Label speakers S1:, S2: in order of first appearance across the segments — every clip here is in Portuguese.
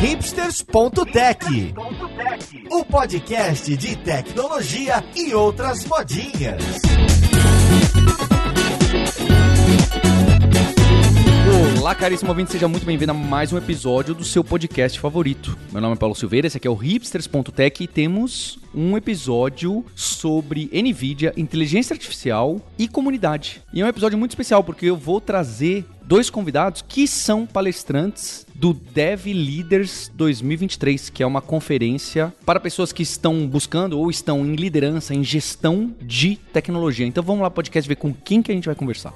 S1: hipsters.tech, o podcast de tecnologia e outras modinhas.
S2: Olá, caríssimo ouvinte, seja muito bem-vindo a mais um episódio do seu podcast favorito. Meu nome é Paulo Silveira, esse aqui é o hipsters.tech e temos um episódio sobre NVIDIA, inteligência artificial e comunidade. E é um episódio muito especial porque eu vou trazer dois convidados que são palestrantes do Dev Leaders 2023, que é uma conferência para pessoas que estão buscando ou estão em liderança, em gestão de tecnologia. Então vamos lá, podcast, ver com quem que a gente vai conversar.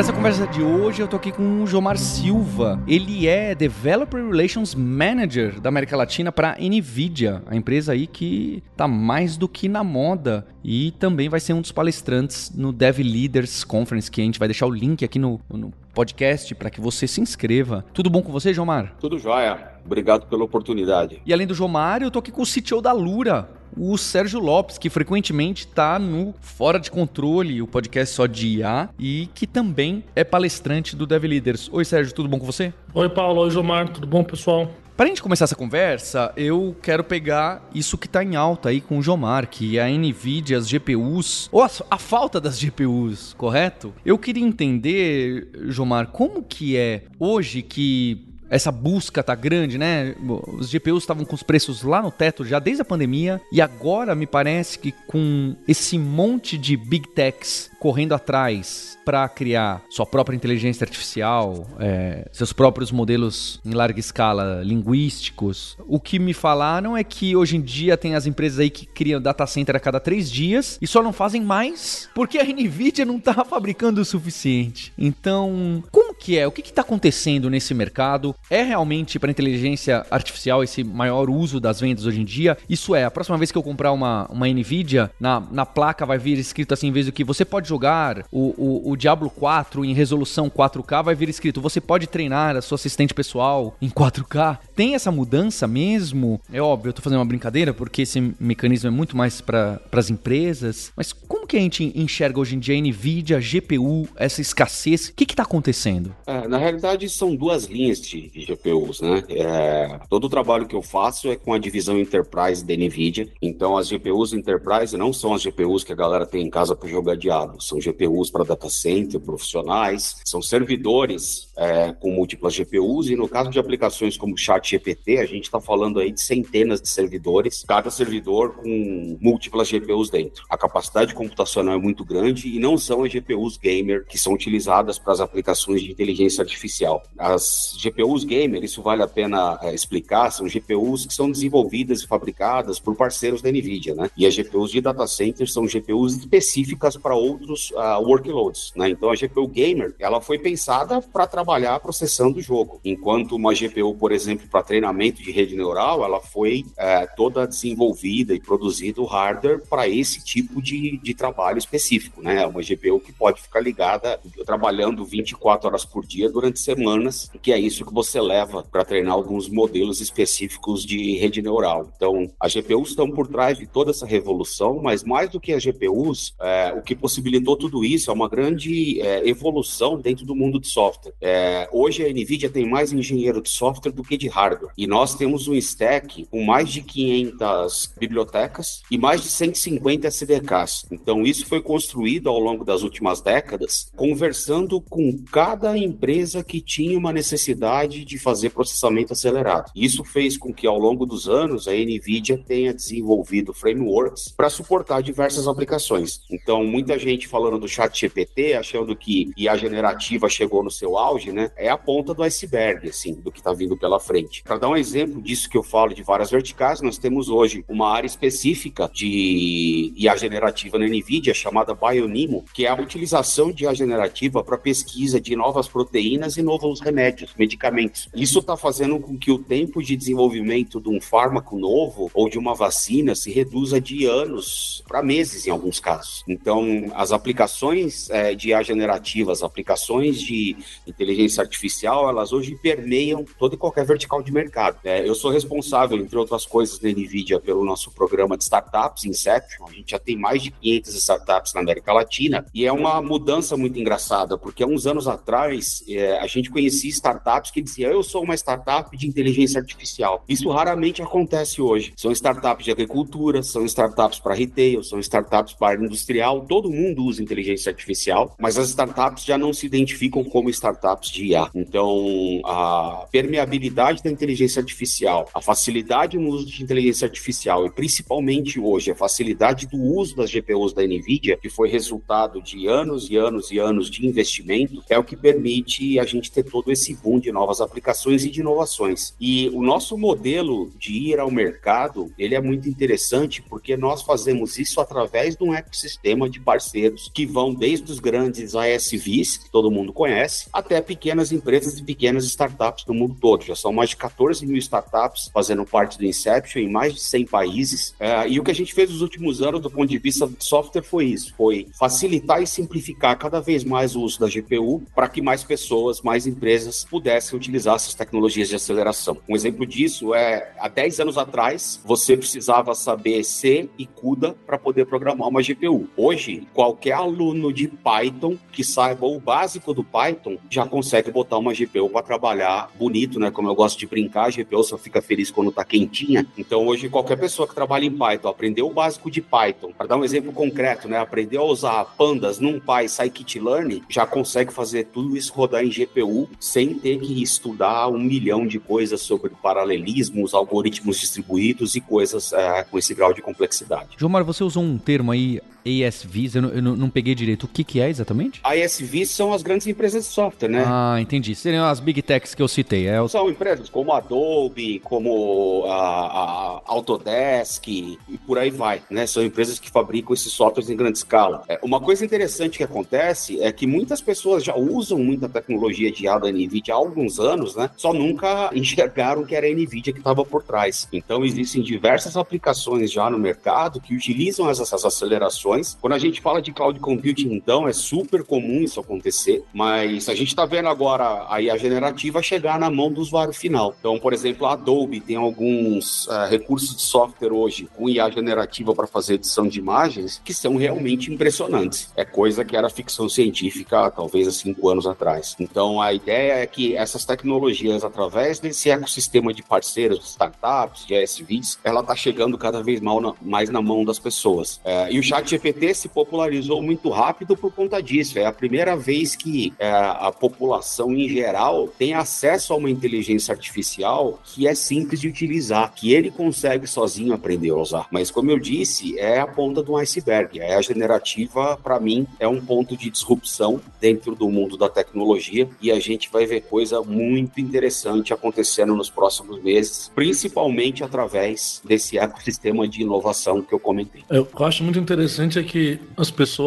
S2: Para essa conversa de hoje, eu tô aqui com o Jomar Silva. Ele é Developer Relations Manager da América Latina para Nvidia, a empresa aí que tá mais do que na moda e também vai ser um dos palestrantes no Dev Leaders Conference, que a gente vai deixar o link aqui no, no podcast para que você se inscreva. Tudo bom com você, Jomar?
S3: Tudo jóia. Obrigado pela oportunidade.
S2: E além do Jomar, eu tô aqui com o CTO da Lura, o Sérgio Lopes, que frequentemente está no Fora de Controle, o podcast só de IA, e que também é palestrante do Dev Leaders. Oi, Sérgio, tudo bom com você?
S4: Oi, Paulo. Oi, Jomar. Tudo bom, pessoal?
S2: Para a gente começar essa conversa, eu quero pegar isso que está em alta aí com o Jomar, que é a NVIDIA, as GPUs, ou a, a, falta das GPUs, correto? Eu queria entender, Jomar, como que é hoje que essa busca tá grande, né? Os GPUs estavam com os preços lá no teto já desde a pandemia e agora me parece que com esse monte de big techs correndo atrás para criar sua própria inteligência artificial, é, seus próprios modelos em larga escala linguísticos. O que me falaram é que hoje em dia tem as empresas aí que criam data center a cada três dias e só não fazem mais porque a Nvidia não está fabricando o suficiente. Então, como que é? O que está acontecendo nesse mercado? É realmente para inteligência artificial esse maior uso das vendas hoje em dia? Isso é, a próxima vez que eu comprar uma, uma Nvidia, na, na placa vai vir escrito assim, em vez do que você pode jogar o, o, o Diablo 4 em resolução 4K, vai vir escrito: você pode treinar a sua assistente pessoal em 4K. Tem essa mudança mesmo? É óbvio, eu tô fazendo uma brincadeira porque esse mecanismo é muito mais para as empresas. Mas como que a gente enxerga hoje em dia a Nvidia, a GPU, essa escassez? O que está acontecendo?
S3: É, na realidade, são duas linhas de, GPUs, né? É, todo o trabalho que eu faço é com a divisão Enterprise da Nvidia. Então, as GPUs Enterprise não são as GPUs que a galera tem em casa para jogar Diablo. São GPUs para data center, profissionais, são servidores é, com múltiplas GPUs e no caso de aplicações como Chat GPT, a gente está falando aí de centenas de servidores, cada servidor com múltiplas GPUs dentro. A capacidade computacional é muito grande e não são as GPUs gamer que são utilizadas para as aplicações de inteligência artificial. As GPUs gamer, isso vale a pena é, explicar, são GPUs que são desenvolvidas e fabricadas por parceiros da NVIDIA, né? E as GPUs de data center são GPUs específicas para outros uh, workloads, né? Então a GPU gamer, ela foi pensada para trabalhar processando o jogo, enquanto uma GPU, por exemplo, para treinamento de rede neural, ela foi é, toda desenvolvida e produzida hardware para esse tipo de, de trabalho específico, né? Uma GPU que pode ficar ligada trabalhando 24 horas por dia durante semanas, que é isso que você leva para treinar alguns modelos específicos de rede neural. Então, as GPUs estão por trás de toda essa revolução, mas mais do que as GPUs, é, o que possibilitou tudo isso é uma grande é, evolução dentro do mundo de software. É, hoje a NVIDIA tem mais engenheiro de software do que de hardware. E nós temos um stack com mais de 500 bibliotecas e mais de 150 SDKs. Então, isso foi construído ao longo das últimas décadas, conversando com cada empresa que tinha uma necessidade de fazer processamento acelerado. Isso fez com que, ao longo dos anos, a NVIDIA tenha desenvolvido frameworks para suportar diversas aplicações. Então, muita gente falando do chat GPT, achando que IA generativa chegou no seu auge, né? É a ponta do iceberg, assim, do que está vindo pela frente. Para dar um exemplo disso que eu falo de várias verticais, nós temos hoje uma área específica de IA generativa na NVIDIA chamada Bionimo, que é a utilização de IA generativa para pesquisa de novas proteínas e novos remédios, medicamentos. Isso está fazendo com que o tempo de desenvolvimento de um fármaco novo ou de uma vacina se reduza de anos para meses em alguns casos. Então, as aplicações é, de IA generativa, as aplicações de inteligência artificial, elas hoje permeiam todo e qualquer vertical de mercado. É, eu sou responsável, entre outras coisas, na NVIDIA pelo nosso programa de startups, Inception. A gente já tem mais de 500 startups na América Latina e é uma mudança muito engraçada, porque há uns anos atrás é, a gente conhecia startups que diziam eu sou uma startup de inteligência artificial. Isso raramente acontece hoje. São startups de agricultura, são startups para retail, são startups para industrial, todo mundo usa inteligência artificial, mas as startups já não se identificam como startups de IA. Então, a permeabilidade da inteligência artificial, a facilidade no uso de inteligência artificial e principalmente hoje a facilidade do uso das GPUs da Nvidia, que foi resultado de anos e anos e anos de investimento, é o que permite a gente ter todo esse boom de novas aplicações e de inovações. E o nosso modelo de ir ao mercado, ele é muito interessante porque nós fazemos isso através de um ecossistema de parceiros que vão desde os grandes ASVs, que todo mundo conhece, até pequenas empresas e pequenas startups do mundo todo. Já são mais de 14 mil startups fazendo parte do Inception em mais de 100 países. É, e o que a gente fez nos últimos anos, do ponto de vista de software, foi isso: foi facilitar e simplificar cada vez mais o uso da GPU para que mais pessoas, mais empresas pudessem utilizar essas tecnologias de aceleração. Um exemplo disso é há 10 anos atrás, você precisava saber C e CUDA para poder programar uma GPU. Hoje, qualquer aluno de Python que saiba o básico do Python já consegue botar uma GPU para trabalhar bonito, né? Como eu gosto de brincar, a GPU só fica feliz quando tá quentinha. Então, hoje, qualquer pessoa que trabalha em Python, aprendeu o básico de Python, para dar um exemplo concreto, né? Aprendeu a usar pandas, NumPy, scikit-learn, já consegue fazer tudo isso rodar em GPU sem ter que estudar um milhão de coisas sobre paralelismos, algoritmos distribuídos e coisas é, com esse grau de complexidade.
S2: Gilmar, você usou um termo aí ASVs, eu não, eu não peguei direito. O que, que é exatamente?
S3: ASVs são as grandes empresas de software, né?
S2: Ah, entendi. Seriam as big techs que eu citei. É
S3: o... São empresas como a Adobe, como a, a, Autodesk e por aí vai, né? São empresas que fabricam esses softwares em grande escala. É, uma coisa interessante que acontece é que muitas pessoas já usam muita tecnologia de IA da NVIDIA há alguns anos, né? Só nunca enxergaram que era a NVIDIA que estava por trás. Então, existem diversas aplicações já no mercado que utilizam essas, essas acelerações quando a gente fala de cloud computing, então, é super comum isso acontecer, mas a gente está vendo agora a IA generativa chegar na mão do usuário final. Então, por exemplo, a Adobe tem alguns uh, recursos de software hoje com IA generativa para fazer edição de imagens que são realmente impressionantes. É coisa que era ficção científica talvez há cinco anos atrás. Então, a ideia é que essas tecnologias, através desse ecossistema de parceiros, startups, de SVs, ela está chegando cada vez mais na mão das pessoas. É, e o chat GPT se popularizou muito rápido por conta disso. É a primeira vez que é, a população em geral tem acesso a uma inteligência artificial que é simples de utilizar, que ele consegue sozinho aprender a usar. Mas como eu disse, é a ponta do iceberg. É a generativa, para mim, é um ponto de disrupção dentro do mundo da tecnologia e a gente vai ver coisa muito interessante acontecendo nos próximos meses, principalmente através desse ecossistema de inovação que eu comentei.
S4: Eu acho muito interessante é que as pessoas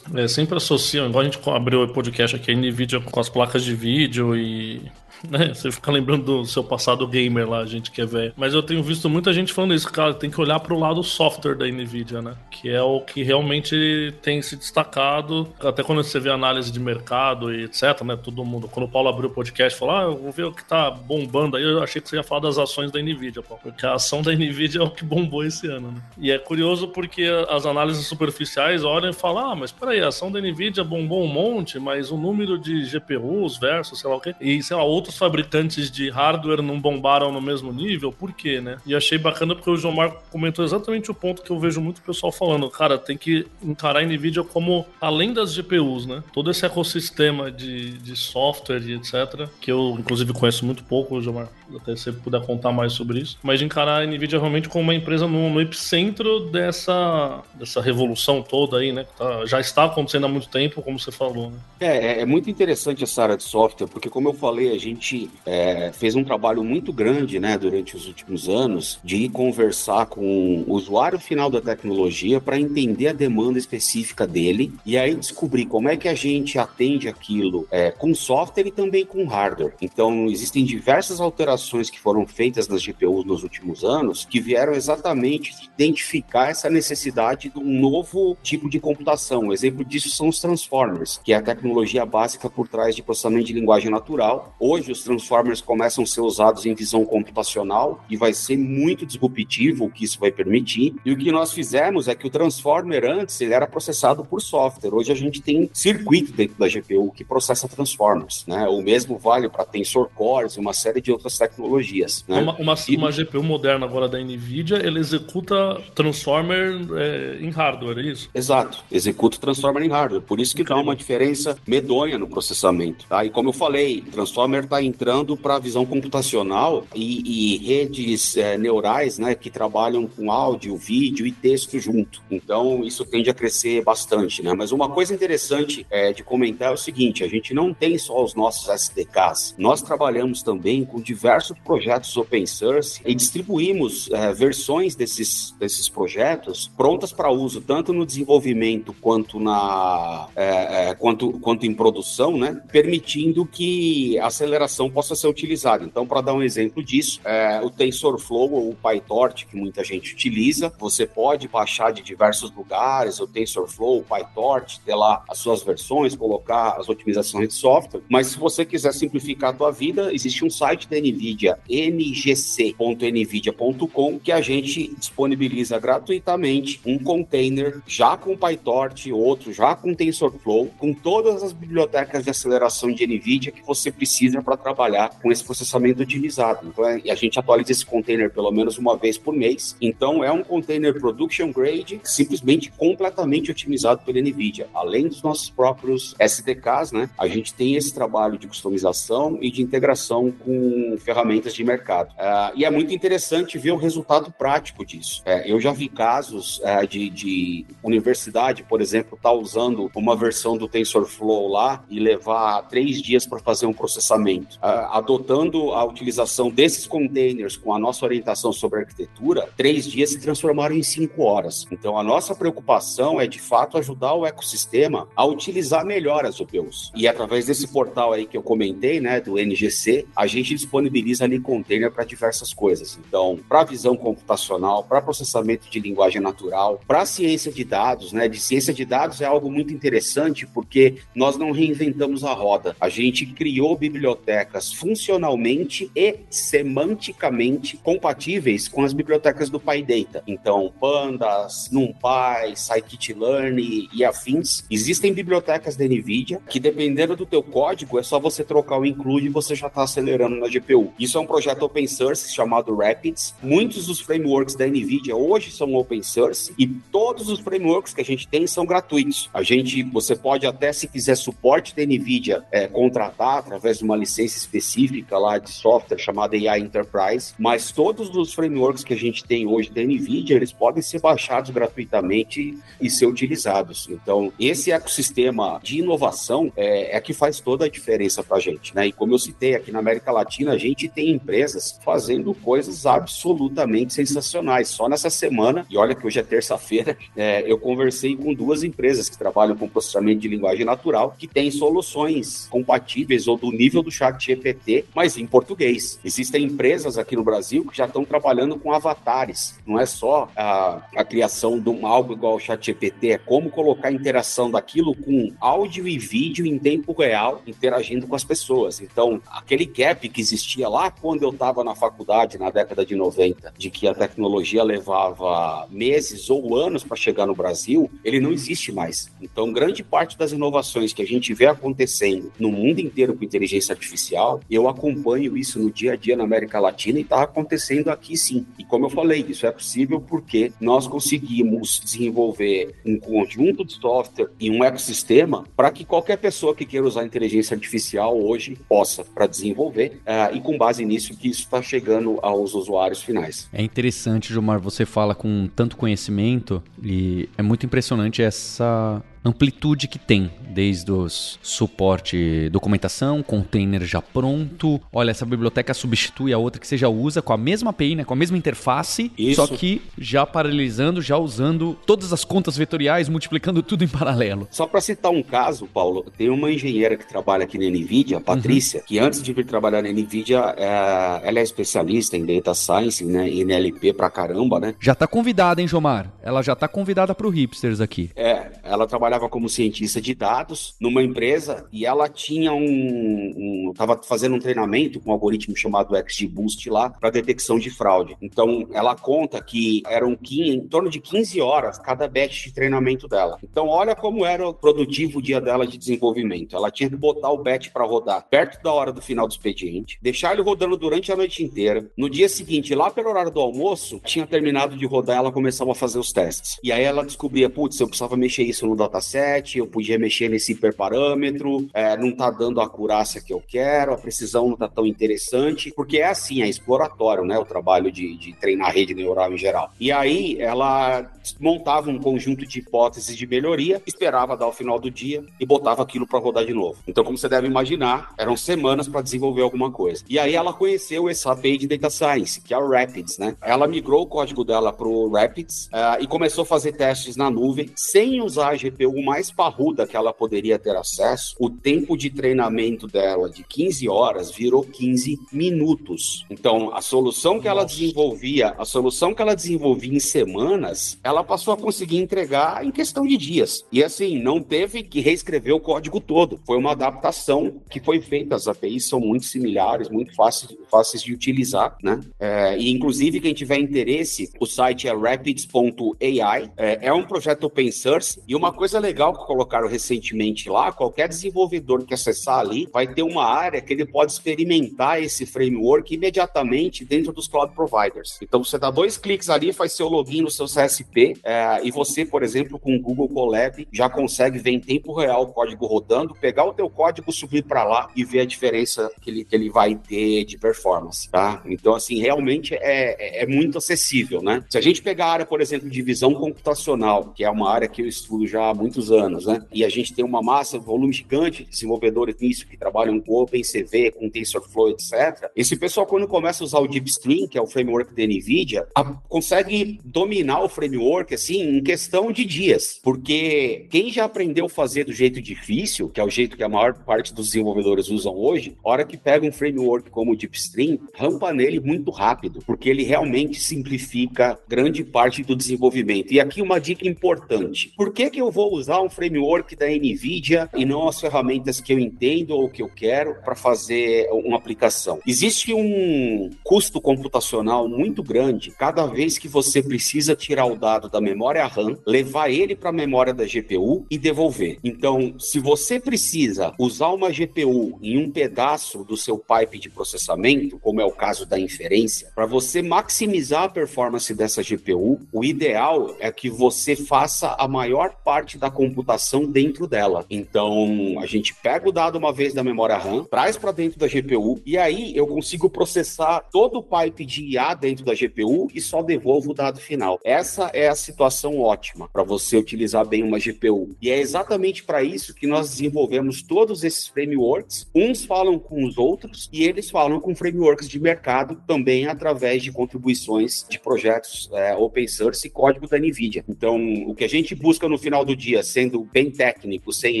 S4: é, sempre associam, igual a gente abriu o podcast aqui, a NVIDIA com as placas de vídeo e né? Você fica lembrando do seu passado gamer lá, gente que é velho. Mas eu tenho visto muita gente falando isso, cara, tem que olhar pro lado software da Nvidia, né? Que é o que realmente tem se destacado. Até quando você vê análise de mercado e etc, né? Todo mundo. Quando o Paulo abriu o podcast, falou: Ah, eu vou ver o que tá bombando aí. Eu achei que você ia falar das ações da Nvidia, pô. Porque a ação da Nvidia é o que bombou esse ano, né? E é curioso porque as análises superficiais olham e falam: Ah, mas peraí, a ação da Nvidia bombou um monte, mas o número de GPUs versus sei lá o quê. E sei lá, outros outros fabricantes de hardware não bombaram no mesmo nível, por quê, né? E achei bacana porque o João Marco comentou exatamente o ponto que eu vejo muito pessoal falando. Cara, tem que encarar a NVIDIA como, além das GPUs, né? Todo esse ecossistema de, de software e etc., que eu, inclusive, conheço muito pouco, João Marco, até se puder contar mais sobre isso, mas de encarar a NVIDIA realmente como uma empresa no, no epicentro dessa, dessa revolução toda aí, né? Tá, já está acontecendo há muito tempo, como você falou, né?
S3: É, é, é muito interessante essa área de software, porque como eu falei, a gente gente é, fez um trabalho muito grande né, durante os últimos anos de conversar com o usuário final da tecnologia para entender a demanda específica dele e aí descobrir como é que a gente atende aquilo é, com software e também com hardware. Então, existem diversas alterações que foram feitas nas GPUs nos últimos anos que vieram exatamente identificar essa necessidade de um novo tipo de computação. Um exemplo disso são os transformers, que é a tecnologia básica por trás de processamento de linguagem natural. Hoje, os transformers começam a ser usados em visão computacional e vai ser muito disruptivo o que isso vai permitir. E o que nós fizemos é que o transformer antes ele era processado por software. Hoje a gente tem circuito dentro da GPU que processa transformers, né? O mesmo vale para tensor cores e uma série de outras tecnologias. Né?
S4: Uma, uma, e... uma, GPU moderna agora da Nvidia, ele executa transformer é, em hardware, é isso?
S3: Exato, executa transformer em hardware. Por isso que dá uma diferença medonha no processamento. Tá? E como eu falei, transformer está entrando para a visão computacional e, e redes é, neurais, né, que trabalham com áudio, vídeo e texto junto. Então isso tende a crescer bastante, né? Mas uma coisa interessante é, de comentar é o seguinte: a gente não tem só os nossos SDKs, nós trabalhamos também com diversos projetos open source e distribuímos é, versões desses, desses projetos prontas para uso tanto no desenvolvimento quanto na é, é, quanto, quanto em produção, né? Permitindo que a aceleração possa ser utilizada. Então, para dar um exemplo disso, é, o TensorFlow ou o PyTorch que muita gente utiliza, você pode baixar de diversos lugares o TensorFlow, o PyTorch, ter lá as suas versões, colocar as otimizações de software. Mas se você quiser simplificar a tua vida, existe um site da NVIDIA, ngc.nvidia.com, que a gente disponibiliza gratuitamente um container já com PyTorch, outro já com TensorFlow, com todas as bibliotecas de aceleração de NVIDIA que você precisa para trabalhar com esse processamento otimizado. Então, é, a gente atualiza esse container pelo menos uma vez por mês. Então, é um container production grade, simplesmente completamente otimizado pela NVIDIA. Além dos nossos próprios SDKs, né? A gente tem esse trabalho de customização e de integração com ferramentas de mercado. Uh, e é muito interessante ver o resultado prático disso. Uh, eu já vi casos uh, de, de, universidade, por exemplo, estar tá usando uma versão do TensorFlow lá e levar três dias para fazer um processamento. Adotando a utilização desses containers com a nossa orientação sobre arquitetura, três dias se transformaram em cinco horas. Então, a nossa preocupação é, de fato, ajudar o ecossistema a utilizar melhor as OPUs. E através desse portal aí que eu comentei, né, do NGC, a gente disponibiliza ali container para diversas coisas. Então, para visão computacional, para processamento de linguagem natural, para ciência de dados, né? De ciência de dados é algo muito interessante porque nós não reinventamos a roda. A gente criou bibliotecas funcionalmente e semanticamente compatíveis com as bibliotecas do PyData. Então, Pandas, NumPy, Scikit-learn e afins. Existem bibliotecas da NVIDIA que, dependendo do teu código, é só você trocar o include e você já está acelerando na GPU. Isso é um projeto open source chamado Rapids. Muitos dos frameworks da NVIDIA hoje são open source e todos os frameworks que a gente tem são gratuitos. A gente, você pode até, se quiser suporte da NVIDIA, é, contratar através de uma licença específica lá de software chamada AI Enterprise, mas todos os frameworks que a gente tem hoje da NVIDIA, eles podem ser baixados gratuitamente e ser utilizados. Então, esse ecossistema de inovação é, é que faz toda a diferença para a gente, né? E como eu citei aqui na América Latina, a gente tem empresas fazendo coisas absolutamente sensacionais. Só nessa semana, e olha que hoje é terça-feira, é, eu conversei com duas empresas que trabalham com processamento de linguagem natural, que têm soluções compatíveis ou do nível do chat GPT, mas em português. Existem empresas aqui no Brasil que já estão trabalhando com avatares. Não é só a, a criação de um algo igual ao chat GPT, é como colocar a interação daquilo com áudio e vídeo em tempo real, interagindo com as pessoas. Então, aquele gap que existia lá quando eu estava na faculdade, na década de 90, de que a tecnologia levava meses ou anos para chegar no Brasil, ele não existe mais. Então, grande parte das inovações que a gente vê acontecendo no mundo inteiro com inteligência artificial, eu acompanho isso no dia a dia na América Latina e está acontecendo aqui sim. E como eu falei, isso é possível porque nós conseguimos desenvolver um conjunto de software e um ecossistema para que qualquer pessoa que queira usar inteligência artificial hoje possa para desenvolver uh, e com base nisso que isso está chegando aos usuários finais.
S2: É interessante, Gilmar, você fala com tanto conhecimento e é muito impressionante essa amplitude que tem, desde os suporte, documentação, container já pronto. Olha, essa biblioteca substitui a outra que você já usa com a mesma API, né, com a mesma interface, Isso. só que já paralelizando, já usando todas as contas vetoriais, multiplicando tudo em paralelo.
S3: Só para citar um caso, Paulo, tem uma engenheira que trabalha aqui na NVIDIA, a Patrícia, uhum. que antes de vir trabalhar na NVIDIA, é, ela é especialista em Data Science, né, em NLP pra caramba, né?
S2: Já tá convidada, hein, Jomar? Ela já tá convidada pro Hipsters aqui.
S3: É, ela trabalhava como cientista de dados numa empresa e ela tinha um, um tava fazendo um treinamento com um algoritmo chamado XGBoost lá para detecção de fraude. Então, ela conta que eram 15, em torno de 15 horas cada batch de treinamento dela. Então, olha como era produtivo o dia dela de desenvolvimento. Ela tinha que botar o batch para rodar perto da hora do final do expediente, deixar ele rodando durante a noite inteira. No dia seguinte, lá pelo horário do almoço, tinha terminado de rodar, ela começava a fazer os testes. E aí ela descobria, putz, eu precisava mexer isso no dataset, eu podia mexer nesse hiperparâmetro, é, não tá dando a acurácia que eu quero, a precisão não tá tão interessante, porque é assim, é exploratório, né, o trabalho de, de treinar rede neural em geral. E aí ela montava um conjunto de hipóteses de melhoria, esperava dar o final do dia e botava aquilo para rodar de novo. Então, como você deve imaginar, eram semanas para desenvolver alguma coisa. E aí ela conheceu esse API de Data Science, que é o Rapids, né? Ela migrou o código dela pro Rapids uh, e começou a fazer testes na nuvem sem usar a GPU mais parruda que ela poderia ter acesso. O tempo de treinamento dela de 15 horas virou 15 minutos. Então, a solução que ela desenvolvia, a solução que ela desenvolvia em semanas, ela passou a conseguir entregar em questão de dias. E assim, não teve que reescrever o código todo. Foi uma adaptação que foi feita. As APIs são muito similares, muito fáceis, fáceis de utilizar, né? É, e inclusive, quem tiver interesse, o site é rapids.ai. É, é um projeto open source. E uma coisa legal que colocaram recentemente lá, qualquer desenvolvedor que acessar ali vai ter uma área que ele pode experimentar esse framework imediatamente dentro dos cloud providers. Então, você dá dois cliques ali, faz seu login no seu CSP é, e você, por exemplo, com o Google Colab, já consegue ver em tempo real o código rodando, pegar o teu código, subir para lá e ver a diferença que ele, que ele vai ter de performance, tá? Então, assim, realmente é, é, é muito acessível, né? Se a gente pegar a área, por exemplo, de visão computacional, que é uma área que eu estudo já há muitos anos, né? E a gente tem uma massa, um volume gigante de desenvolvedores nisso que trabalham com OpenCV, com TensorFlow, etc. Esse pessoal, quando começa a usar o DeepStream, que é o framework da NVIDIA, a, consegue dominar o framework, assim, em questão de dias. Porque quem já aprendeu a fazer do jeito difícil, que é o jeito que a maior parte dos desenvolvedores usam hoje, a hora que pega um framework como o DeepStream, rampa nele muito rápido, porque ele realmente simplifica grande parte do desenvolvimento. E aqui uma dica importante. Por que, que eu vou usar um framework da NVIDIA e não as ferramentas que eu entendo ou que eu quero para fazer uma aplicação? Existe um custo computacional muito grande cada vez que você precisa tirar o dado da memória RAM, levar ele para a memória da GPU e devolver. Então, se você precisa usar uma GPU em um pedaço do seu pipe de processamento, como é o caso da inferência, para você maximizar a performance dessa GPU, o ideal é que você faça a maior parte da computação dentro dela. Então, a gente pega o dado uma vez da memória RAM, traz para dentro da GPU e aí eu consigo processar todo o pipe de IA dentro da GPU e só devolvo o dado final. Essa é a situação ótima para você utilizar bem uma GPU. E é exatamente para isso que nós desenvolvemos todos esses frameworks. Uns falam com os outros e eles falam com frameworks de mercado também através de contribuições de projetos é, open source e código da NVIDIA. Então, o que a gente busca no final do dia, sendo bem técnico, sem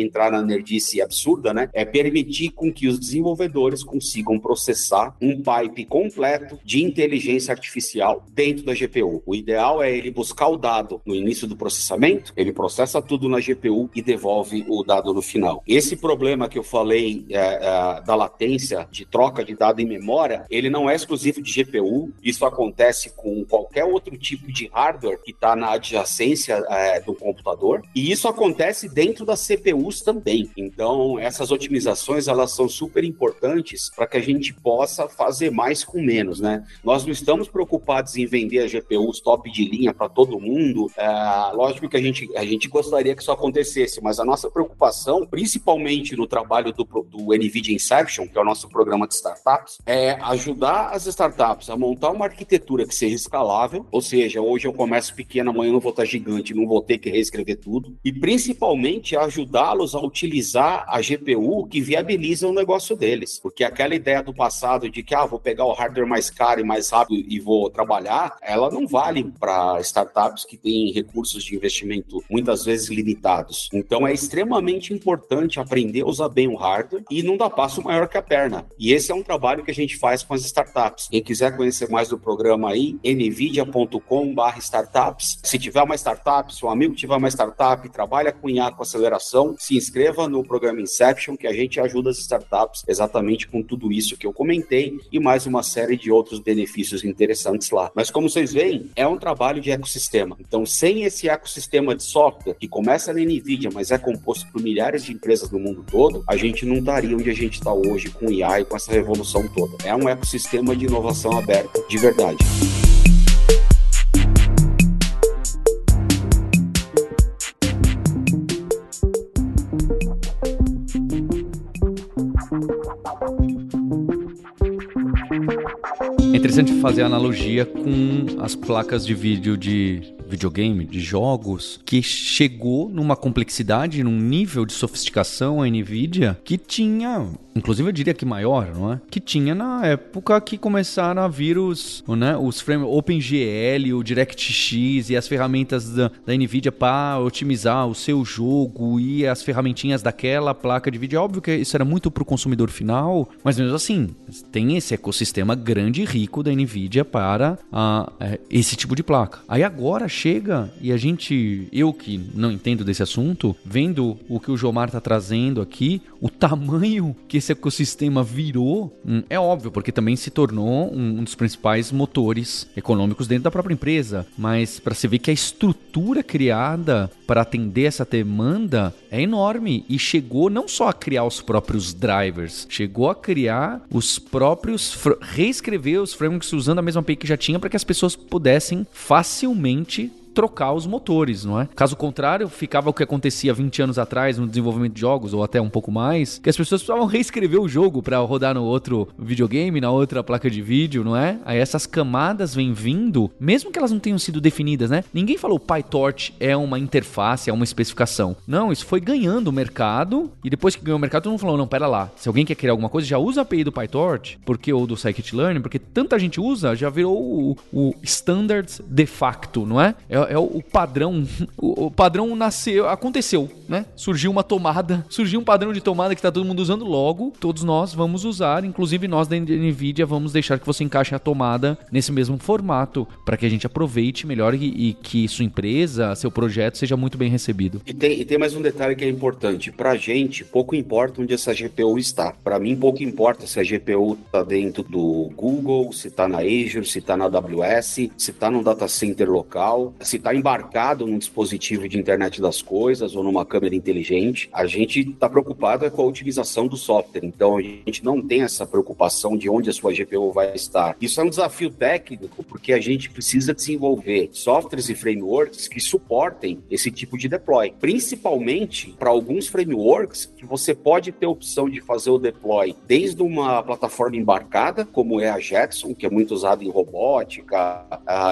S3: entrar na nerdice absurda, né, é permitir com que os desenvolvedores consigam processar um pipe completo de inteligência artificial dentro da GPU. O ideal é ele buscar o dado no início do processamento, ele processa tudo na GPU e devolve o dado no final. Esse problema que eu falei é, é, da latência de troca de dado em memória, ele não é exclusivo de GPU, isso acontece com qualquer outro tipo de hardware que está na adjacência é, do computador, e isso acontece dentro das CPUs também. Então, essas otimizações, elas são super importantes para que a gente possa fazer mais com menos, né? Nós não estamos preocupados em vender a GPUs top de linha para todo mundo, é, lógico que a gente, a gente gostaria que isso acontecesse, mas a nossa preocupação, principalmente no trabalho do, do NVIDIA Inception, que é o nosso programa de startups, é ajudar as startups a montar uma arquitetura que seja escalável, ou seja, hoje eu começo pequeno, amanhã eu vou estar gigante, não vou ter que reescrever tudo tudo, e principalmente ajudá-los a utilizar a GPU que viabiliza o negócio deles. Porque aquela ideia do passado de que, ah, vou pegar o hardware mais caro e mais rápido e vou trabalhar, ela não vale para startups que têm recursos de investimento muitas vezes limitados. Então é extremamente importante aprender a usar bem o hardware e não dar passo maior que a perna. E esse é um trabalho que a gente faz com as startups. Quem quiser conhecer mais do programa aí, nvidia.com/startups. Se tiver uma startup, se um amigo tiver uma startup, trabalha com IA com aceleração, se inscreva no programa Inception, que a gente ajuda as startups exatamente com tudo isso que eu comentei e mais uma série de outros benefícios interessantes lá. Mas como vocês veem, é um trabalho de ecossistema. Então, sem esse ecossistema de software que começa na Nvidia, mas é composto por milhares de empresas no mundo todo, a gente não estaria onde a gente está hoje com IA e com essa revolução toda. É um ecossistema de inovação aberta, de verdade.
S2: Interessante fazer a analogia com as placas de vídeo de videogame, de jogos, que chegou numa complexidade, num nível de sofisticação a Nvidia que tinha, inclusive eu diria que maior, não é? Que tinha na época que começaram a vir os, né, os frame OpenGL, o DirectX e as ferramentas da, da Nvidia para otimizar o seu jogo e as ferramentinhas daquela placa de vídeo. É óbvio que isso era muito para o consumidor final, mas mesmo assim, tem esse ecossistema grande e rico da Nvidia para uh, esse tipo de placa. Aí agora chega e a gente, eu que não entendo desse assunto, vendo o que o Jomar tá trazendo aqui, o tamanho que esse ecossistema virou, hum, é óbvio, porque também se tornou um, dos principais motores econômicos dentro da própria empresa. Mas para você ver que a estrutura criada para atender essa demanda é enorme e chegou não só a criar os próprios drivers, chegou a criar os próprios reescrever os frameworks usando a mesma API que já tinha para que as pessoas pudessem facilmente trocar os motores, não é? Caso contrário, ficava o que acontecia 20 anos atrás no desenvolvimento de jogos, ou até um pouco mais, que as pessoas precisavam reescrever o jogo para rodar no outro videogame, na outra placa de vídeo, não é? Aí essas camadas vêm vindo, mesmo que elas não tenham sido definidas, né? Ninguém falou PyTorch é uma interface, é uma especificação. Não, isso foi ganhando o mercado, e depois que ganhou o mercado, todo mundo falou, não, pera lá, se alguém quer criar alguma coisa, já usa a API do PyTorch, porque ou do Scikit-Learn, porque tanta gente usa, já virou o, o standard de facto, não é? É é, o padrão. O, padrão nasceu, aconteceu, né? Surgiu uma tomada, surgiu um padrão de tomada que está todo mundo usando logo. Todos nós vamos usar, inclusive nós da Nvidia vamos deixar que você encaixe a tomada nesse mesmo formato para que a gente aproveite melhor e, e, que sua empresa, seu projeto seja muito bem recebido.
S3: E tem, e tem mais um detalhe que é importante. Para gente, pouco importa onde essa GPU está. Para mim, pouco importa se a GPU está dentro do Google, se está na Azure, se está na AWS, se está no data center local, se está embarcado num dispositivo de internet das coisas ou numa câmera inteligente, a gente está preocupado é com a utilização do software. Então a gente não tem essa preocupação de onde a sua GPU vai estar. Isso é um desafio técnico, porque a gente precisa desenvolver softwares e frameworks que suportem esse tipo de deploy, principalmente para alguns frameworks que você pode ter a opção de fazer o deploy desde uma plataforma embarcada, como é a Jetson, que é muito usada em robótica,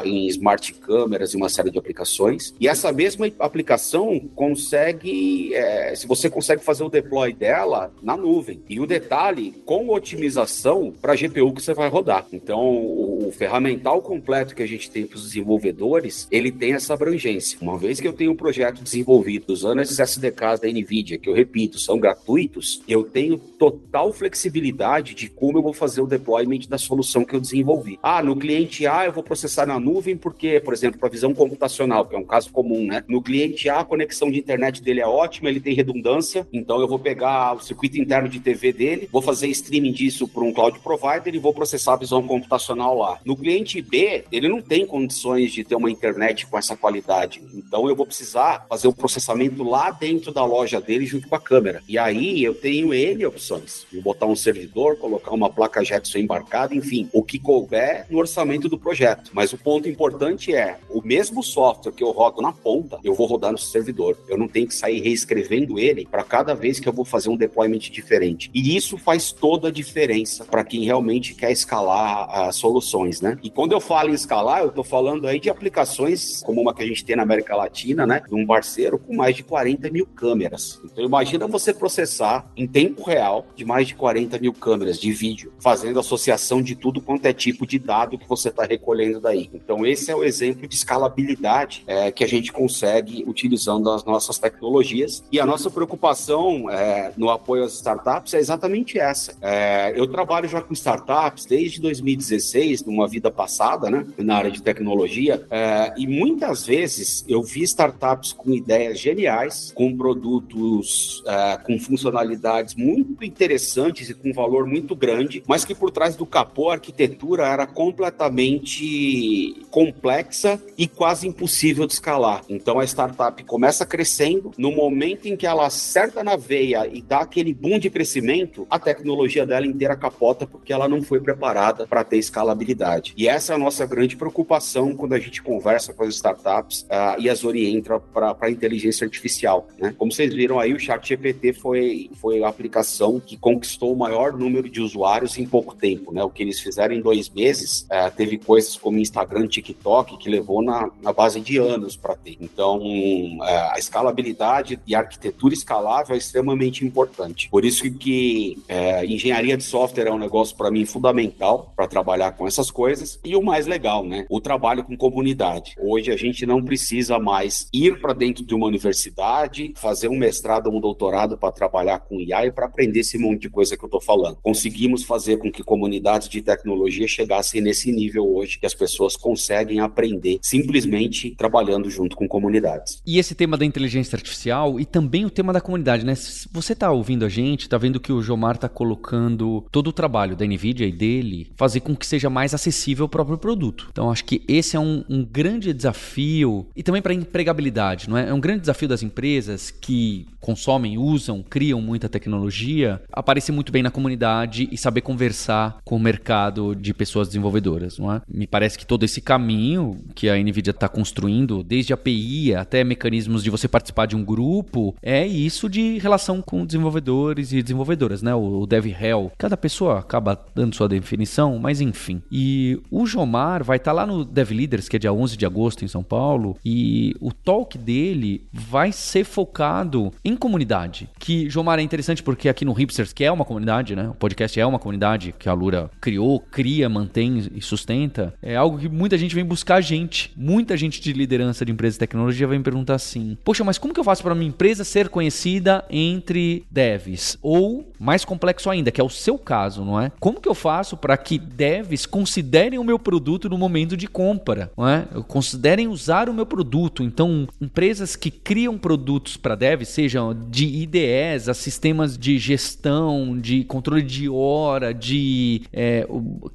S3: em smart câmeras e uma série de aplicações. E essa mesma aplicação consegue, é, se você consegue fazer o deploy dela na nuvem. E o detalhe, com otimização para a GPU que você vai rodar. Então, o, o ferramental completo que a gente tem para os desenvolvedores, ele tem essa abrangência. Uma vez que eu tenho um projeto desenvolvido usando esses SDKs da NVIDIA, que eu repito, são gratuitos, eu tenho total flexibilidade de como eu vou fazer o deployment da solução que eu desenvolvi. Ah, no cliente A eu vou processar na nuvem porque, por exemplo, para visão computacional, que é um caso comum, né? No cliente A, a conexão de internet dele é ótima, ele tem redundância, então eu vou pegar o circuito interno de TV dele, vou fazer streaming disso para um cloud provider e vou processar a visão computacional lá. No cliente B, ele não tem condições de ter uma internet com essa qualidade, então eu vou precisar fazer o processamento lá dentro da loja dele junto com a câmera. E aí eu tenho N opções. Vou botar um servidor, colocar uma placa Jetson embarcada, enfim, o que couber no orçamento do projeto. Mas o ponto importante é, o mesmo software que eu rodo na ponta, eu vou rodar no servidor. Eu não tenho que sair reescrevendo ele para cada vez que eu vou fazer um deployment diferente. E isso faz toda a diferença para quem realmente quer escalar as soluções, né? E quando eu falo em escalar, eu estou falando aí de aplicações como uma que a gente tem na América Latina, né? De um parceiro com mais de 40 mil câmeras. Então imagina você processar em tempo real de mais de 40 mil câmeras de vídeo, fazendo associação de tudo quanto é tipo de dado que você está recolhendo daí. Então esse é o exemplo de escalabilidade é, que a gente consegue utilizando as nossas tecnologias. E a nossa preocupação é, no apoio às startups é exatamente essa. É, eu trabalho já com startups desde 2016, numa vida passada, né, na área de tecnologia, é, e muitas vezes eu vi startups com ideias geniais, com produtos é, com funcionalidades muito interessantes e com valor muito grande, mas que por trás do capô a arquitetura era completamente complexa e quase impossível de escalar. Então a startup começa crescendo, no momento em que ela acerta na veia e dá aquele boom de crescimento, a tecnologia dela inteira capota porque ela não foi preparada para ter escalabilidade. E essa é a nossa grande preocupação quando a gente conversa com as startups uh, e as orienta para a inteligência artificial. Né? Como vocês viram aí, o ChatGPT foi, foi a aplicação que conquistou o maior número de usuários em pouco tempo. Né? O que eles fizeram em dois meses, uh, teve coisas como Instagram, TikTok, que levou na, na base de anos para ter. Então, uh, a escalabilidade e a arquitetura escalável é extremamente importante. Por isso que é, engenharia de software é um negócio para mim fundamental para trabalhar com essas coisas. E o mais legal, né? O trabalho com comunidade. Hoje a gente não precisa mais ir para dentro de uma universidade, fazer um mestrado ou um doutorado para trabalhar com IA e para aprender esse monte de coisa que eu estou falando. Conseguimos fazer com que comunidades de tecnologia chegassem nesse nível hoje, que as pessoas conseguem aprender simplesmente trabalhando junto com comunidades.
S2: E esse tema da inteligência artificial e também o tema da comunidade, né? Você está ouvindo a gente, está vendo que o Jomar está colocando todo o trabalho da NVIDIA e dele, fazer com que seja mais acessível o próprio produto. Então, acho que esse é um, um grande desafio e também para a empregabilidade, não é? É um grande desafio das empresas que consomem, usam, criam muita tecnologia, aparecer muito bem na comunidade e saber conversar com o mercado de pessoas desenvolvedoras, não é? Me parece que todo esse caminho que a NVIDIA está construindo, desde API até mecanismos de você participar de um grupo, é isso de relação com desenvolvedores e desenvolvedoras, né? O, o DevRel. Cada pessoa acaba dando sua definição, mas enfim. E o Jomar vai estar tá lá no Dev Leaders, que é dia 11 de agosto em São Paulo, e o talk dele vai ser focado em comunidade. Que Jomar é interessante porque aqui no Hipsters, que é uma comunidade, né? O podcast é uma comunidade que a Lura criou, cria, mantém e sustenta. É algo que muita gente vem buscar gente. Muita gente de liderança de empresas de tecnologia vem perguntar assim: Poxa, mas como que eu faço para minha empresa ser conhecida entre devs? Ou, mais complexo ainda, que é o seu caso, não é? Como que eu faço para que devs considerem o meu produto no momento de compra, não é? Considerem usar o meu produto. Então, empresas que criam produtos para devs, sejam de IDEs a sistemas de gestão, de controle de hora, de é,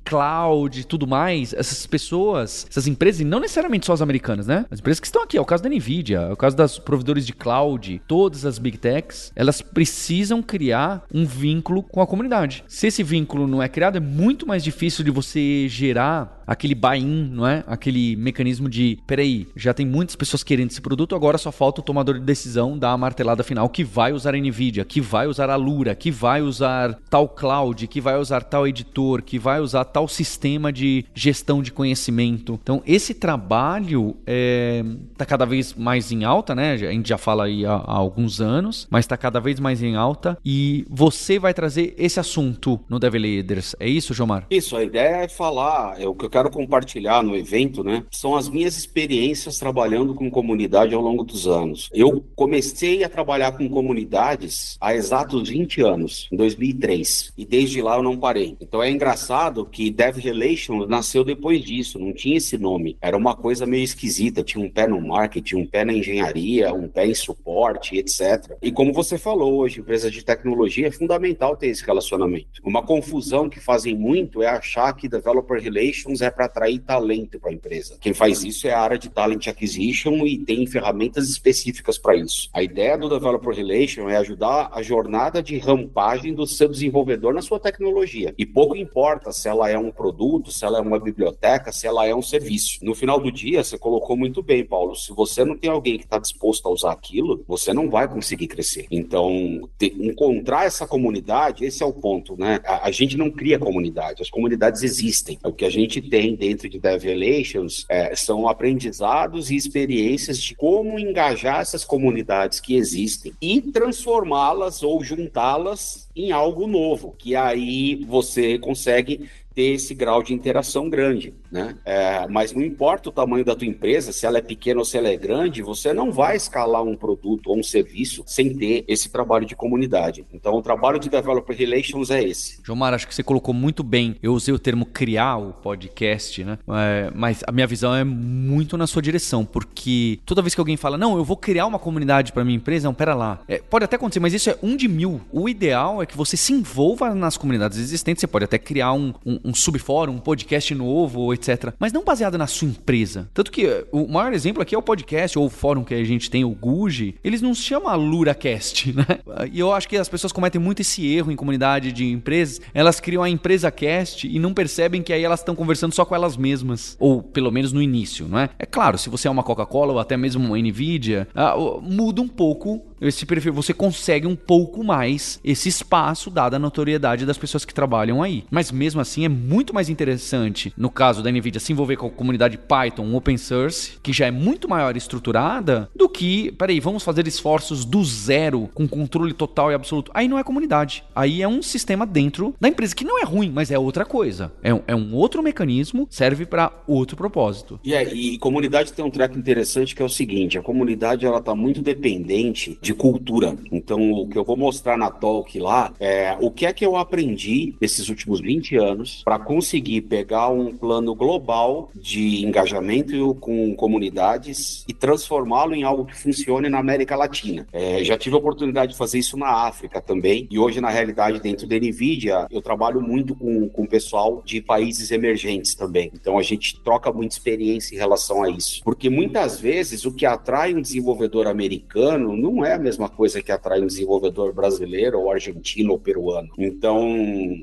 S2: cloud tudo mais, essas pessoas, essas empresas, e não necessariamente só as americanas, né? As empresas que estão aqui, é o caso da Nvidia, é o caso das provedores de cloud, todas as big techs, elas precisam criar um vínculo com a comunidade. Se esse vínculo não é criado, é muito mais difícil de você gerar aquele buy-in, não é? Aquele mecanismo de, peraí, já tem muitas pessoas querendo esse produto, agora só falta o tomador de decisão dar a martelada final que vai usar a Nvidia, que vai usar a Lura, que vai usar tal cloud, que vai usar tal editor, que vai usar tal sistema de gestão de conhecimento. Então, esse trabalho está é, cada vez mais em alta, né? A gente já fala aí há, há alguns anos, mas está cada vez mais em alta e você vai trazer esse assunto no Dev Leaders. É isso, Jomar?
S3: Isso, a ideia é falar, é o que eu quero compartilhar no evento, né, são as minhas experiências trabalhando com comunidade ao longo dos anos. Eu comecei a trabalhar com comunidades há exatos 20 anos, em 2003, e desde lá eu não parei. Então é engraçado que Dev Relations nasceu depois disso, não tinha esse nome. Era uma coisa meio esquisita, tinha um pé no marketing, um pé na engenharia, um pé em suporte, etc. E como você falou hoje, empresas de tecnologia é fundamental ter esse relacionamento. Uma confusão que fazem muito é achar que Developer Relations é para atrair talento para a empresa. Quem faz isso é a área de Talent Acquisition e tem ferramentas específicas para isso. A ideia do Developer Relation é ajudar a jornada de rampagem do seu desenvolvedor na sua tecnologia. E pouco importa se ela é um produto, se ela é uma biblioteca, se ela é um serviço. No final do dia, você colocou muito bem, Paulo. Se você não tem alguém que está disposto a usar aquilo, você não vai conseguir crescer. Então, encontrar essa comunidade, esse é o ponto, né? A, a, gente não cria comunidade, as comunidades existem. O que a gente tem dentro de Dev Relations é, são aprendizados e experiências de como engajar essas comunidades que existem e transformá-las ou juntá-las em algo novo, que aí você consegue ter esse grau de interação grande, né? É, mas não importa o tamanho da tua empresa, se ela é pequena ou se ela é grande, você não vai escalar um produto ou um serviço sem ter esse trabalho de comunidade. Então, o trabalho de Developer Relations é esse.
S2: Jomar, acho que você colocou muito bem. Eu usei o termo criar o podcast, né? É, mas a minha visão é muito na sua direção, porque toda vez que alguém fala, não, eu vou criar uma comunidade para minha empresa, não, pera lá. É, pode até acontecer, mas isso é um de mil. O ideal é que você se envolva nas comunidades existentes. Você pode até criar um, um um subfórum, um podcast novo, etc. Mas não baseado na sua empresa. Tanto que eh, o maior exemplo aqui é o podcast ou o fórum que a gente tem, o Guji. Eles não se chamam LuraCast, né? E eu acho que as pessoas cometem muito esse erro em comunidade de empresas. Elas criam a empresa cast e não percebem que aí elas estão conversando só com elas mesmas. Ou pelo menos no início, não é? É claro, se você é uma Coca-Cola ou até mesmo uma Nvidia, uh, muda um pouco esse perfil, você consegue um pouco mais esse espaço, dada a notoriedade das pessoas que trabalham aí. Mas mesmo assim é muito mais interessante, no caso da NVIDIA, se envolver com a comunidade Python open source, que já é muito maior estruturada, do que, peraí, vamos fazer esforços do zero, com controle total e absoluto. Aí não é comunidade. Aí é um sistema dentro da empresa, que não é ruim, mas é outra coisa. É um, é um outro mecanismo, serve para outro propósito.
S3: E, aí, e comunidade tem um track interessante que é o seguinte: a comunidade ela tá muito dependente de cultura. Então, o que eu vou mostrar na talk lá é o que é que eu aprendi nesses últimos 20 anos para conseguir pegar um plano global de engajamento com comunidades e transformá-lo em algo que funcione na América Latina. É, já tive a oportunidade de fazer isso na África também, e hoje, na realidade, dentro da NVIDIA, eu trabalho muito com, com pessoal de países emergentes também. Então, a gente troca muita experiência em relação a isso. Porque muitas vezes o que atrai um desenvolvedor americano não é a mesma coisa que atrai um desenvolvedor brasileiro ou argentino ou peruano. Então,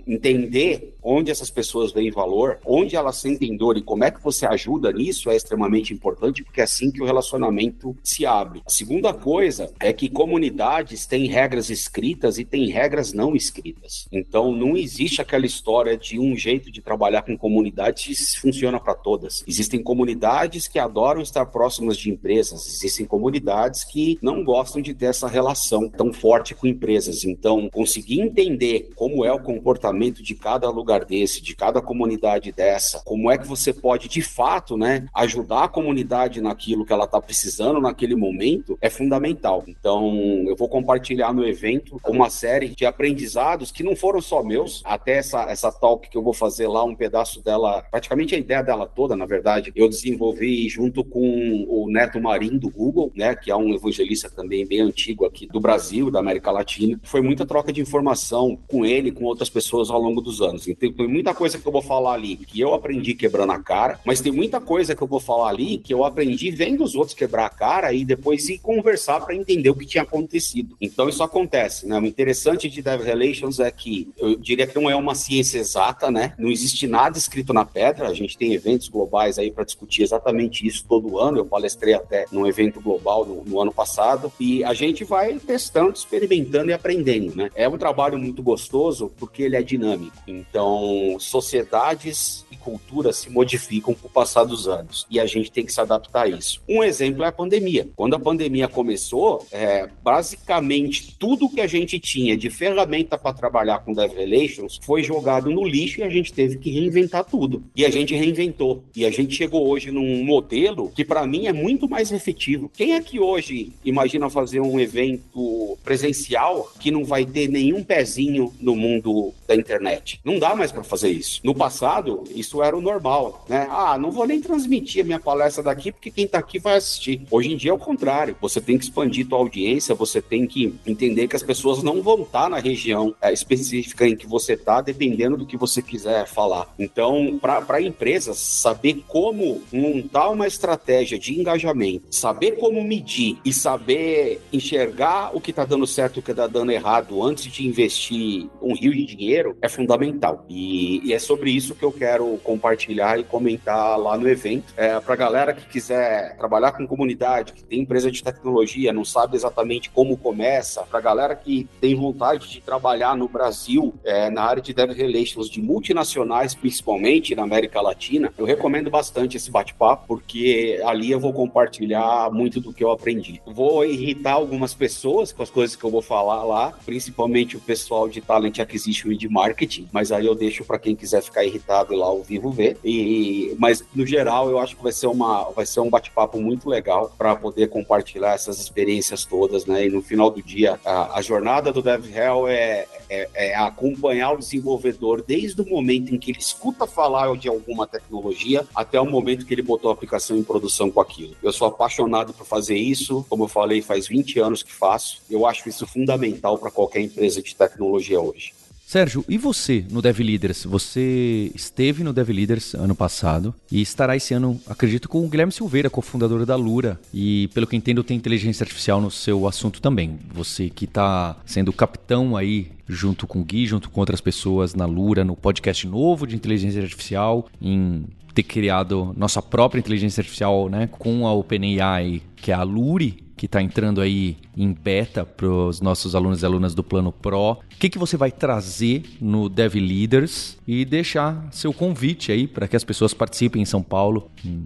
S3: entender onde essas pessoas veem valor, onde elas sentem dor e como é que você ajuda nisso é extremamente importante, porque é assim que o relacionamento se abre. A segunda coisa é que comunidades têm regras escritas e têm regras não escritas. Então, não existe aquela história de um jeito de trabalhar com comunidades funciona para todas. Existem comunidades que adoram estar próximas de empresas, existem comunidades que não gostam de ter essa relação tão forte com empresas. Então, conseguir entender como é o comportamento de cada lugar desse, de cada comunidade dessa, como é que você pode, de fato, né, ajudar a comunidade naquilo que ela está precisando naquele momento, é fundamental. Então, eu vou compartilhar no evento uma série de aprendizados que não foram só meus, até essa, essa talk que eu vou fazer lá, um pedaço dela, praticamente a ideia dela toda, na verdade, eu desenvolvi junto com o Neto Marim do Google, né, que é um evangelista também bem antigo aqui do Brasil, da América Latina. Foi muita troca de informação com ele com outras pessoas ao longo dos anos. Então, tem muita coisa que eu vou falar ali que eu aprendi quebrando a cara, mas tem muita coisa que eu vou falar ali que eu aprendi vendo os outros quebrar a cara e depois ir conversar para entender o que tinha acontecido. Então, isso acontece, né? O interessante de Dev Relations é que eu diria que não é uma ciência exata, né? Não existe nada escrito na pedra. A gente tem eventos globais aí para discutir exatamente isso todo ano. Eu palestrei até num evento global no, no ano passado e a gente vai testando, experimentando e aprendendo, né? É um trabalho muito gostoso porque ele é dinâmico. Então, sociedades e culturas se modificam com o passar dos anos e a gente tem que se adaptar a isso. Um exemplo é a pandemia. Quando a pandemia começou, é, basicamente tudo que a gente tinha de ferramenta para trabalhar com Dev Relations foi jogado no lixo e a gente teve que reinventar tudo. E a gente reinventou. E a gente chegou hoje num modelo que para mim é muito mais efetivo. Quem é que hoje imagina fazer um evento presencial que não vai ter nenhum pezinho no mundo da internet. Não dá mais para fazer isso. No passado, isso era o normal, né? Ah, não vou nem transmitir a minha palestra daqui porque quem está aqui vai assistir. Hoje em dia é o contrário. Você tem que expandir tua audiência, você tem que entender que as pessoas não vão estar na região é, específica em que você está, dependendo do que você quiser falar. Então, para empresas, saber como montar uma estratégia de engajamento, saber como medir e saber enxergar o que está dando certo e o que está dando errado antes de investir um rio de dinheiro é fundamental. E, e é sobre isso que eu quero compartilhar e comentar lá no evento. É, para a galera que quiser trabalhar com comunidade, que tem empresa de tecnologia, não sabe exatamente como começa, para galera que tem vontade de trabalhar no Brasil, é, na área de Dev Relations, de multinacionais, principalmente na América Latina, eu recomendo bastante esse bate-papo, porque ali eu vou compartilhar muito do que eu aprendi. Vou irritar algumas pessoas com as coisas que eu vou falar lá, principalmente o pessoal de Talent Acquisition e de Marketing, mas aí eu deixo para quem quiser ficar irritado lá ao vivo ver. E, mas no geral, eu acho que vai ser uma vai ser um bate-papo muito legal para poder compartilhar essas experiências todas, né? E no final do dia, a, a jornada do DevHell é, é, é acompanhar o desenvolvedor desde o momento em que ele escuta falar de alguma tecnologia até o momento que ele botou a aplicação em produção com aquilo. Eu sou apaixonado por fazer isso, como eu falei, faz 20 anos que faço. Eu acho isso fundamental para qualquer empresa de tecnologia hoje.
S2: Sérgio, e você no Dev Leaders? Você esteve no Dev Leaders ano passado e estará esse ano, acredito, com o Guilherme Silveira, cofundador da Lura. E pelo que entendo, tem inteligência artificial no seu assunto também. Você que está sendo capitão aí junto com o Gui, junto com outras pessoas na Lura, no podcast novo de inteligência artificial, em ter criado nossa própria inteligência artificial, né, com a OpenAI, que é a Luri, que está entrando aí em beta para os nossos alunos e alunas do Plano Pro. O que, que você vai trazer no Dev Leaders e deixar seu convite aí para que as pessoas participem em São Paulo. Hum,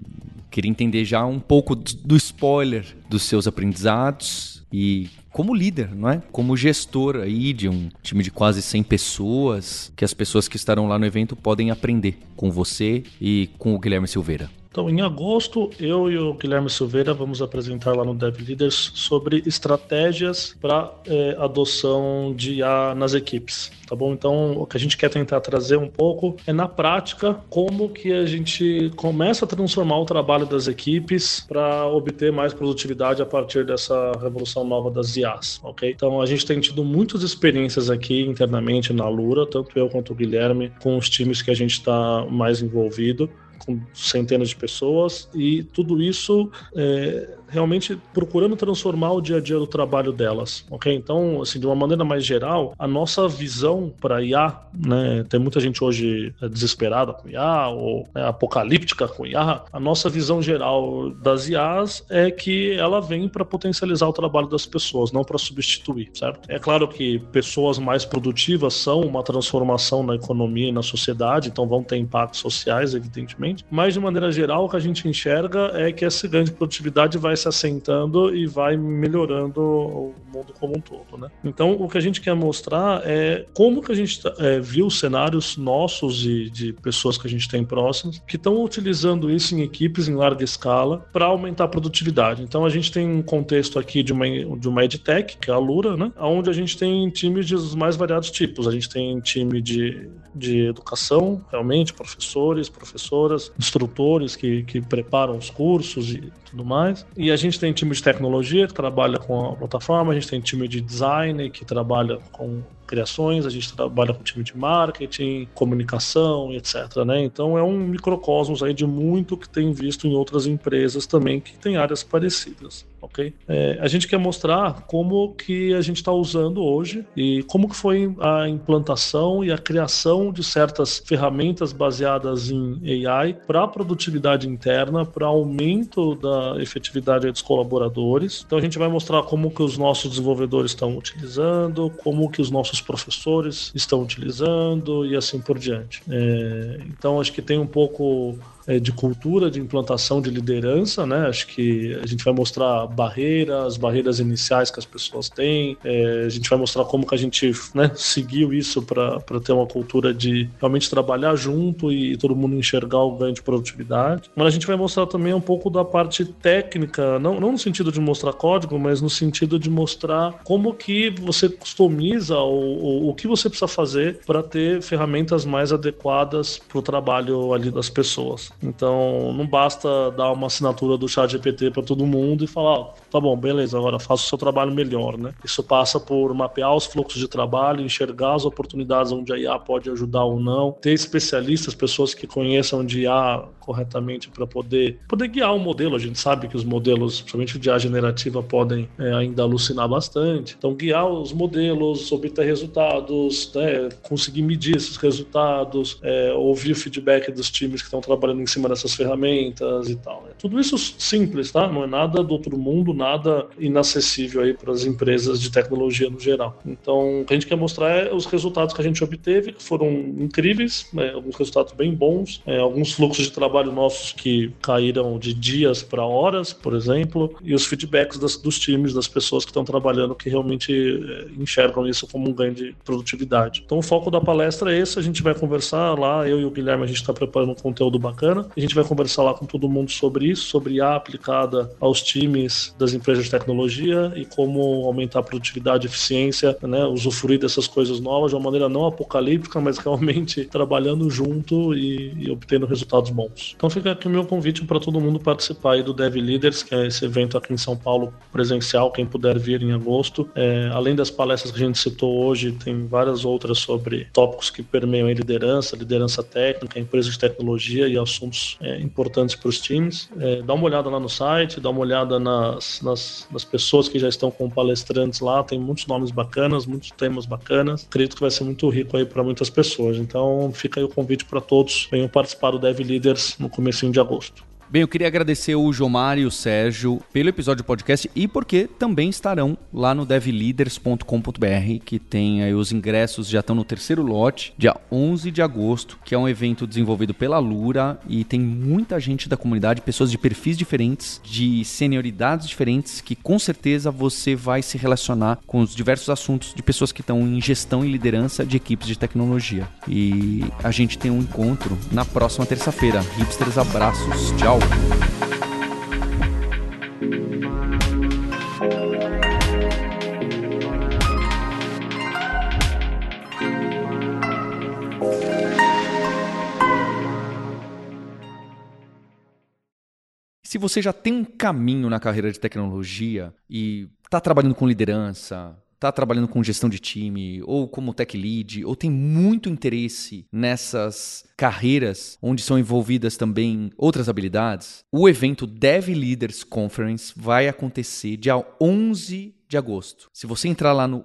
S2: queria entender já um pouco do spoiler dos seus aprendizados e como líder, não é? Como gestor aí de um time de quase 100 pessoas, que as pessoas que estarão lá no evento podem aprender com você e com o Guilherme Silveira.
S4: Então, em agosto, eu e o Guilherme Silveira vamos apresentar lá no Dev Leaders sobre estratégias para é, adoção de IA nas equipes, tá bom? Então, o que a gente quer tentar trazer um pouco é na prática como que a gente começa a transformar o trabalho das equipes para obter mais produtividade a partir dessa revolução nova das IAs, ok? Então, a gente tem tido muitas experiências aqui internamente na Lura, tanto eu quanto o Guilherme, com os times que a gente está mais envolvido com centenas de pessoas e tudo isso é, realmente procurando transformar o dia a dia do trabalho delas, ok? Então, assim, de uma maneira mais geral, a nossa visão para IA, né, tem muita gente hoje é, desesperada com IA ou né, apocalíptica com IA, a nossa visão geral das IAs é que ela vem para potencializar o trabalho das pessoas, não para substituir, certo? É claro que pessoas mais produtivas são uma transformação na economia e na sociedade, então vão ter impactos sociais, evidentemente, mas de maneira geral, o que a gente enxerga é que essa grande produtividade vai se assentando e vai melhorando o mundo como um todo, né? Então, o que a gente quer mostrar é como que a gente tá, é, viu cenários nossos e de pessoas que a gente tem próximos que estão utilizando isso em equipes em larga escala para aumentar a produtividade. Então, a gente tem um contexto aqui de uma, de uma EdTech, que é a Lura, né? Onde a gente tem times dos mais variados tipos. A gente tem time de, de educação, realmente, professores, professoras, instrutores que, que preparam os cursos e tudo mais. E a gente tem time de tecnologia que trabalha com a plataforma, a gente tem time de design que trabalha com criações, a gente trabalha com time de marketing, comunicação etc. Né? Então é um microcosmos aí de muito que tem visto em outras empresas também que tem áreas parecidas. ok? É, a gente quer mostrar como que a gente está usando hoje e como que foi a implantação e a criação de certas ferramentas baseadas em AI para produtividade interna, para aumento da efetividade dos colaboradores. Então a gente vai mostrar como que os nossos desenvolvedores estão utilizando, como que os nossos nossos professores estão utilizando e assim por diante. É, então, acho que tem um pouco de cultura, de implantação de liderança, né? Acho que a gente vai mostrar barreiras, barreiras iniciais que as pessoas têm, é, a gente vai mostrar como que a gente né, seguiu isso para ter uma cultura de realmente trabalhar junto e todo mundo enxergar o ganho de produtividade. Mas a gente vai mostrar também um pouco da parte técnica, não, não no sentido de mostrar código, mas no sentido de mostrar como que você customiza o, o, o que você precisa fazer para ter ferramentas mais adequadas para o trabalho ali das pessoas. Então, não basta dar uma assinatura do chat GPT para todo mundo e falar, oh, tá bom, beleza, agora faça o seu trabalho melhor, né? Isso passa por mapear os fluxos de trabalho, enxergar as oportunidades onde a IA pode ajudar ou não, ter especialistas, pessoas que conheçam de IA corretamente para poder, poder guiar o modelo. A gente sabe que os modelos, principalmente de IA generativa, podem é, ainda alucinar bastante. Então, guiar os modelos, obter resultados, né, conseguir medir esses resultados, é, ouvir o feedback dos times que estão trabalhando em cima dessas ferramentas e tal. Né? Tudo isso simples, tá? Não é nada do outro mundo, nada inacessível aí para as empresas de tecnologia no geral. Então, o que a gente quer mostrar é os resultados que a gente obteve, que foram incríveis, né? alguns resultados bem bons, é, alguns fluxos de trabalho nossos que caíram de dias para horas, por exemplo, e os feedbacks das, dos times, das pessoas que estão trabalhando, que realmente é, enxergam isso como um ganho de produtividade. Então, o foco da palestra é esse, a gente vai conversar lá, eu e o Guilherme, a gente está preparando um conteúdo bacana, a gente vai conversar lá com todo mundo sobre isso, sobre a aplicada aos times das empresas de tecnologia e como aumentar a produtividade, eficiência, né, usufruir dessas coisas novas de uma maneira não apocalíptica, mas realmente trabalhando junto e, e obtendo resultados bons. Então fica aqui o meu convite para todo mundo participar aí do Dev Leaders, que é esse evento aqui em São Paulo presencial, quem puder vir em agosto. É, além das palestras que a gente citou hoje, tem várias outras sobre tópicos que permeiam liderança, liderança técnica, empresas de tecnologia e assuntos é, importantes para os times. É, dá uma olhada lá no site, dá uma olhada nas, nas, nas pessoas que já estão com palestrantes lá, tem muitos nomes bacanas, muitos temas bacanas. Acredito que vai ser muito rico aí para muitas pessoas. Então fica aí o convite para todos, venham participar do Dev Leaders no começo de agosto.
S2: Bem, eu queria agradecer o Jomar e o Sérgio pelo episódio do podcast e porque também estarão lá no devleaders.com.br, que tem aí os ingressos já estão no terceiro lote, dia 11 de agosto, que é um evento desenvolvido pela Lura e tem muita gente da comunidade, pessoas de perfis diferentes, de senioridades diferentes, que com certeza você vai se relacionar com os diversos assuntos de pessoas que estão em gestão e liderança de equipes de tecnologia. E a gente tem um encontro na próxima terça-feira. Hipsters, abraços, tchau! Se você já tem um caminho na carreira de tecnologia e está trabalhando com liderança, está trabalhando com gestão de time, ou como tech lead, ou tem muito interesse nessas carreiras onde são envolvidas também outras habilidades, o evento Dev Leaders Conference vai acontecer dia 11 de agosto. Se você entrar lá no